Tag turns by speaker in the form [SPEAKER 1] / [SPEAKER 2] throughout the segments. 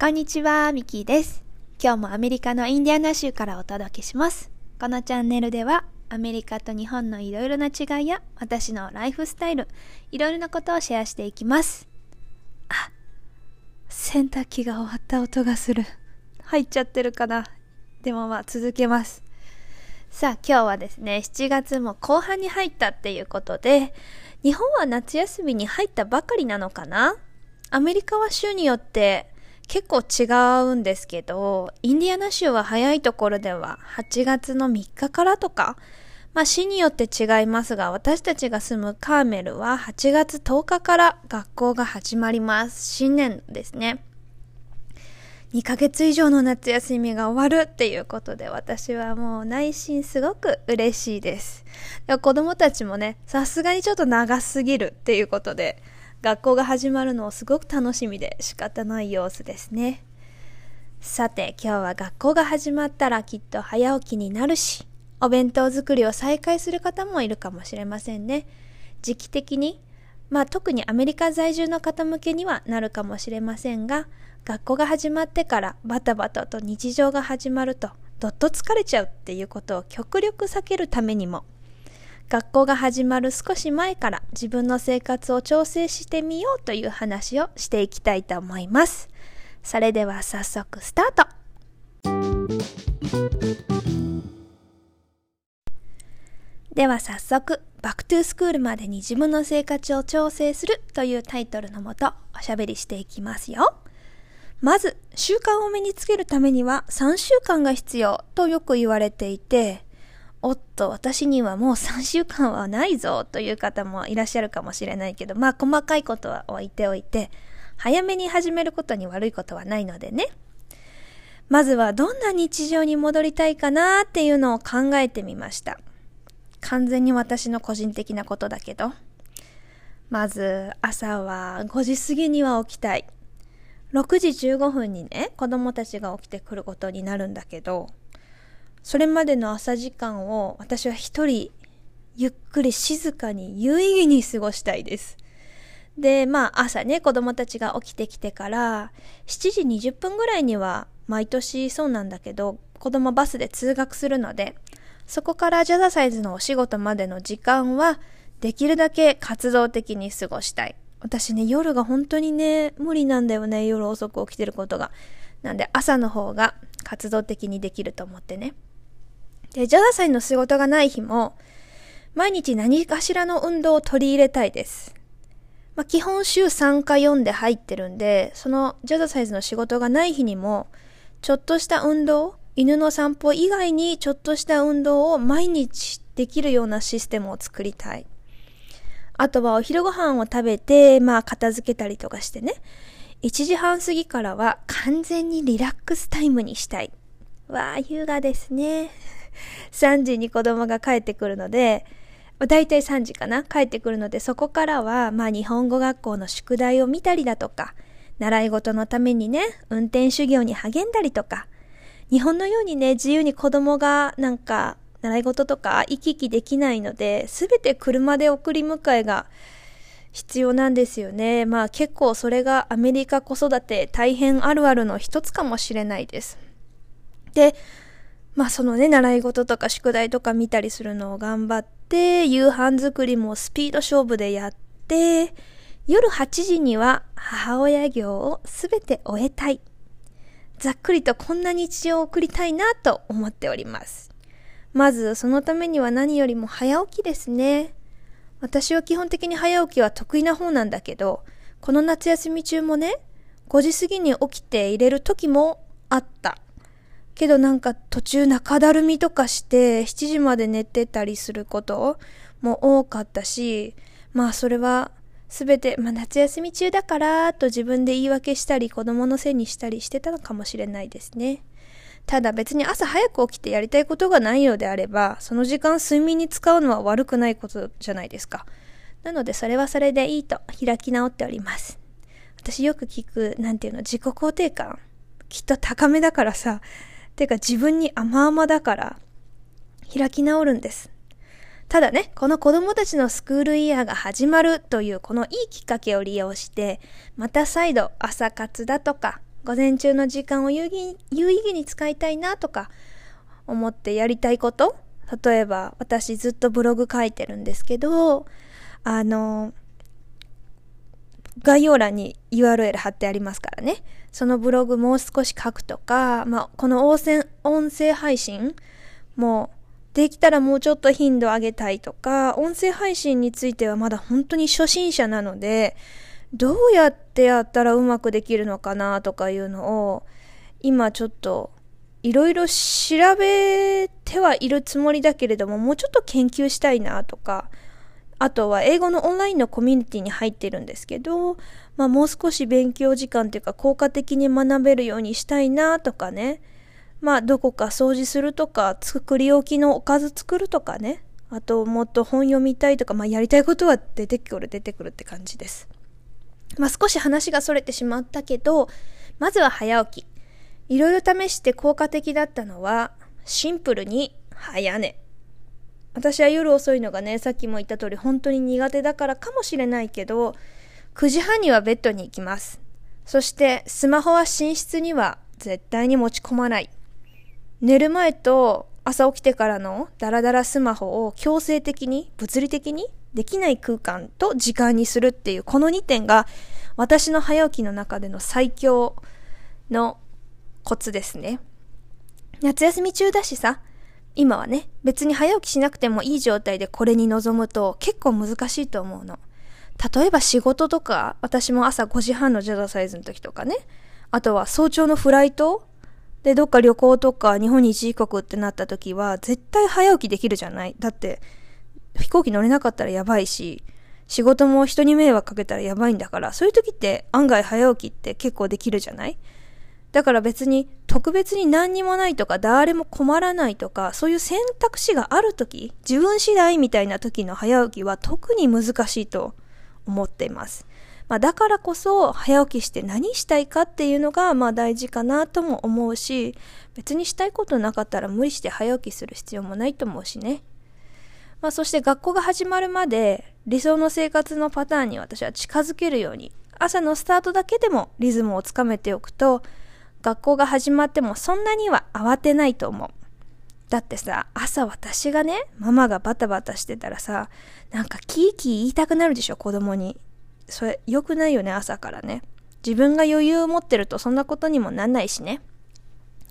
[SPEAKER 1] こんにちは、ミキーです。今日もアメリカのインディアナ州からお届けします。このチャンネルでは、アメリカと日本のいろいろな違いや、私のライフスタイル、いろいろなことをシェアしていきます。あ、洗濯機が終わった音がする。入っちゃってるかな。でもまあ続けます。さあ今日はですね、7月も後半に入ったっていうことで、日本は夏休みに入ったばかりなのかな？アメリカは州によって結構違うんですけど、インディアナ州は早いところでは8月の3日からとか、まあ市によって違いますが、私たちが住むカーメルは8月10日から学校が始まります。新年ですね。2ヶ月以上の夏休みが終わるっていうことで私はもう内心すごく嬉しいです。で子供たちもね、さすがにちょっと長すぎるっていうことで、学校が始まるのをすごく楽しみで仕方ない様子ですね。さて今日は学校が始まったらきっと早起きになるし、お弁当作りを再開する方もいるかもしれませんね。時期的に、まあ特にアメリカ在住の方向けにはなるかもしれませんが、学校が始まってからバタバタと日常が始まるとどっと疲れちゃうっていうことを極力避けるためにも学校が始まる少し前から自分の生活を調整してみようという話をしていきたいと思います。それでは早速スタートでは早速、 back to school までに自分の生活を調整するというタイトルのもとおしゃべりしていきますよ。まず、習慣を身につけるためには3週間が必要とよく言われていて、おっと、私にはもう3週間はないぞという方もいらっしゃるかもしれないけど、まあ細かいことは置いておいて、早めに始めることに悪いことはないのでね。まずはどんな日常に戻りたいかなっていうのを考えてみました。完全に私の個人的なことだけど。まず、朝は5時過ぎには起きたい。6時15分にね、子供たちが起きてくることになるんだけど、それまでの朝時間を私は一人、ゆっくり静かに有意義に過ごしたいです。で、まあ朝ね、子供たちが起きてきてから、7時20分ぐらいには毎年そうなんだけど、子供バスで通学するので、そこからジャザサイズのお仕事までの時間は、できるだけ活動的に過ごしたい。私ね、夜が本当にね、無理なんだよね、夜遅く起きてることが。なんで朝の方が活動的にできると思ってね。で、ジャザサイの仕事がない日も、毎日何かしらの運動を取り入れたいです。まあ、基本週3か4で入ってるんで、そのジャザサイズの仕事がない日にも、ちょっとした運動、犬の散歩以外にちょっとした運動を毎日できるようなシステムを作りたい。あとはお昼ご飯を食べて、まあ片付けたりとかしてね。1時半過ぎからは完全にリラックスタイムにしたい。わあ、優雅ですね。3時に子供が帰ってくるので、だいたい3時かな帰ってくるので、そこからは、まあ日本語学校の宿題を見たりだとか、習い事のためにね、運転修行に励んだりとか、日本のようにね、自由に子供がなんか、習い事とか行き来できないので、すべて車で送り迎えが必要なんですよね。まあ結構それがアメリカ子育て大変あるあるの一つかもしれないです。で、まあそのね、習い事とか宿題とか見たりするのを頑張って、夕飯作りもスピード勝負でやって、夜8時には母親業をすべて終えたい。ざっくりとこんな日常を送りたいなと思っております。まずそのためには何よりも早起きですね。私は基本的に早起きは得意な方なんだけど、この夏休み中もね、5時過ぎに起きて入れる時もあった。けどなんか途中中だるみとかして7時まで寝てたりすることも多かったし、まあそれはすべて、まあ夏休み中だからと自分で言い訳したり子供のせいにしたりしてたのかもしれないですね。ただ別に朝早く起きてやりたいことがないのであれば、その時間睡眠に使うのは悪くないことじゃないですか。なのでそれはそれでいいと開き直っております。私よく聞く、なんていうの、自己肯定感。きっと高めだからさ、てか自分に甘々だから、開き直るんです。ただね、この子供たちのスクールイヤーが始まるというこのいいきっかけを利用して、また再度朝活だとか、午前中の時間を有意義に使いたいなとか思ってやりたいこと？例えば私ずっとブログ書いてるんですけどあの概要欄に URL 貼ってありますからね。そのブログもう少し書くとか、まあ、この音声配信もできたらもうちょっと頻度上げたいとか、音声配信についてはまだ本当に初心者なので、どうやってやったらうまくできるのかなとかいうのを、今ちょっといろいろ調べてはいるつもりだけれども、もうちょっと研究したいなとか、あとは英語のオンラインのコミュニティに入ってるんですけど、まあもう少し勉強時間というか効果的に学べるようにしたいなとかね。まあどこか掃除するとか、作り置きのおかず作るとかね。あともっと本読みたいとか、まあやりたいことは出てくる出てくるって感じです。まあ少し話が逸れてしまったけど、まずは早起き。いろいろ試して効果的だったのは、シンプルに早寝。私は夜遅いのがね、さっきも言った通り本当に苦手だからかもしれないけど、9時半にはベッドに行きます。そしてスマホは寝室には絶対に持ち込まない。寝る前と朝起きてからのダラダラスマホを強制的に、物理的にできない空間と時間にするっていうこの2点が私の早起きの中での最強のコツですね。夏休み中だしさ、今はね、別に早起きしなくてもいい状態でこれに臨むと結構難しいと思うの。例えば仕事とか、私も朝5時半のジャザサイズの時とかね、あとは早朝のフライトで、どっか旅行とか日本に一時刻ってなった時は、絶対早起きできるじゃない。だって、飛行機乗れなかったらやばいし、仕事も人に迷惑かけたらやばいんだから、そういう時って案外早起きって結構できるじゃない。だから別に特別に何にもないとか誰も困らないとかそういう選択肢がある時自分次第みたいな時の早起きは特に難しいと思っています。まあ、だからこそ早起きして何したいかっていうのがまあ大事かなとも思うし別にしたいことなかったら無理して早起きする必要もないと思うしね。まあ、そして学校が始まるまで理想の生活のパターンに私は近づけるように朝のスタートだけでもリズムをつかめておくと学校が始まってもそんなには慌てないと思う。だってさ、朝私がね、ママがバタバタしてたらさ、なんかキーキー言いたくなるでしょ、子供に。それ、良くないよね、朝からね。自分が余裕を持ってるとそんなことにもなんないしね。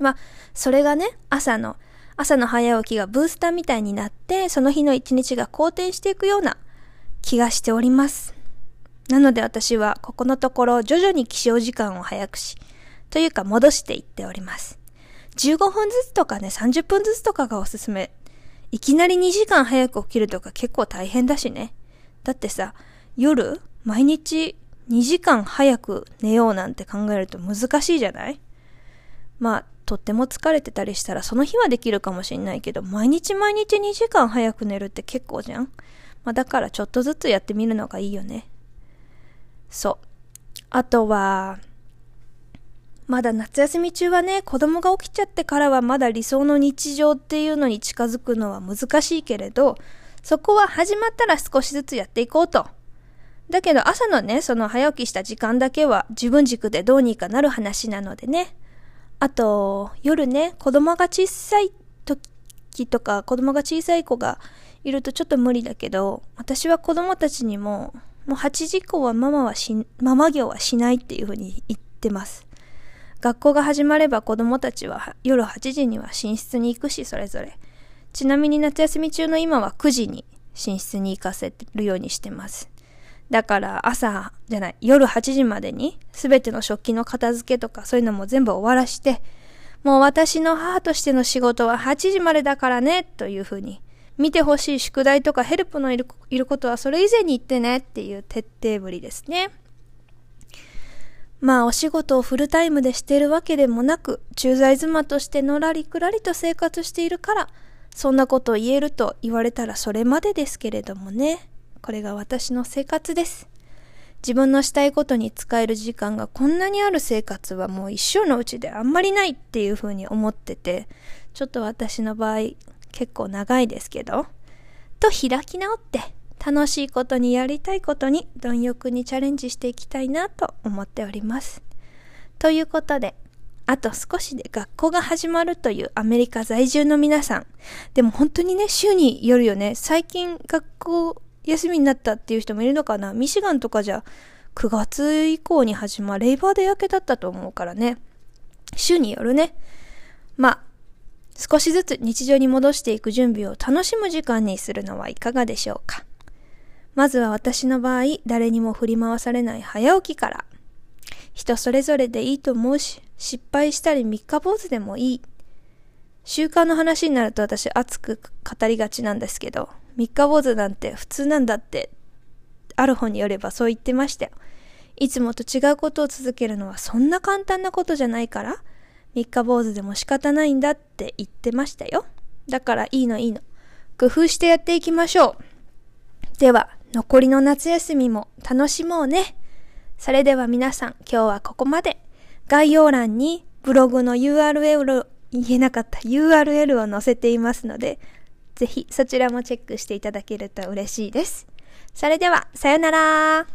[SPEAKER 1] まあ、それがね、朝の、朝の早起きがブースターみたいになって、その日の一日が好転していくような気がしております。なので私はここのところ徐々に起床時間を早くし、というか戻していっております。15分ずつとかね、30分ずつとかがおすすめ。いきなり2時間早く起きるとか結構大変だしね。だってさ、夜、毎日2時間早く寝ようなんて考えると難しいじゃない？まあ、とっても疲れてたりしたらその日はできるかもしんないけど、毎日毎日2時間早く寝るって結構じゃん？まあだからちょっとずつやってみるのがいいよね。そう。あとは、まだ夏休み中はね、子供が起きちゃってからはまだ理想の日常っていうのに近づくのは難しいけれど、そこは始まったら少しずつやっていこうと。だけど朝のね、その早起きした時間だけは自分軸でどうにかなる話なのでね。あと、夜ね、子供が小さい時とか、子供が小さい子がいるとちょっと無理だけど、私は子供たちにも、もう8時以降はママはし、ママ業はしないっていうふうに言ってます。学校が始まれば子供たちは夜8時には寝室に行くし、それぞれ。ちなみに夏休み中の今は9時に寝室に行かせるようにしてます。だから朝じゃない、夜8時までに全ての食器の片付けとかそういうのも全部終わらして、もう私の母としての仕事は8時までだからね、というふうに。見てほしい宿題とかヘルプのいるいることはそれ以前に言ってねっていう徹底ぶりですね。まあお仕事をフルタイムでしているわけでもなく、駐在妻としてのらりくらりと生活しているから、そんなことを言えると言われたらそれまでですけれどもね。これが私の生活です。自分のしたいことに使える時間がこんなにある生活はもう一生のうちであんまりないっていうふうに思ってて、ちょっと私の場合結構長いですけど、と開き直って楽しいことにやりたいことに貪欲にチャレンジしていきたいなと思っております。ということで、あと少しで学校が始まるというアメリカ在住の皆さん。でも本当にね、週によるよね。最近学校休みになったっていう人もいるのかなミシガンとかじゃ9月以降に始まるレイバーデー明けだったと思うからね。週によるね。まあ、少しずつ日常に戻していく準備を楽しむ時間にするのはいかがでしょうか。まずは私の場合、誰にも振り回されない早起きから。人それぞれでいいと思うし、失敗したり三日坊主でもいい。習慣の話になると私熱く語りがちなんですけど、三日坊主なんて普通なんだって、ある本によればそう言ってましたよ。いつもと違うことを続けるのはそんな簡単なことじゃないから、三日坊主でも仕方ないんだって言ってましたよ。だからいいのいいの。工夫してやっていきましょう。では、残りの夏休みも楽しもうね。それでは皆さん、今日はここまで。概要欄にブログの URL を言えなかった URL を載せていますので、ぜひそちらもチェックしていただけると嬉しいです。それでは、さよなら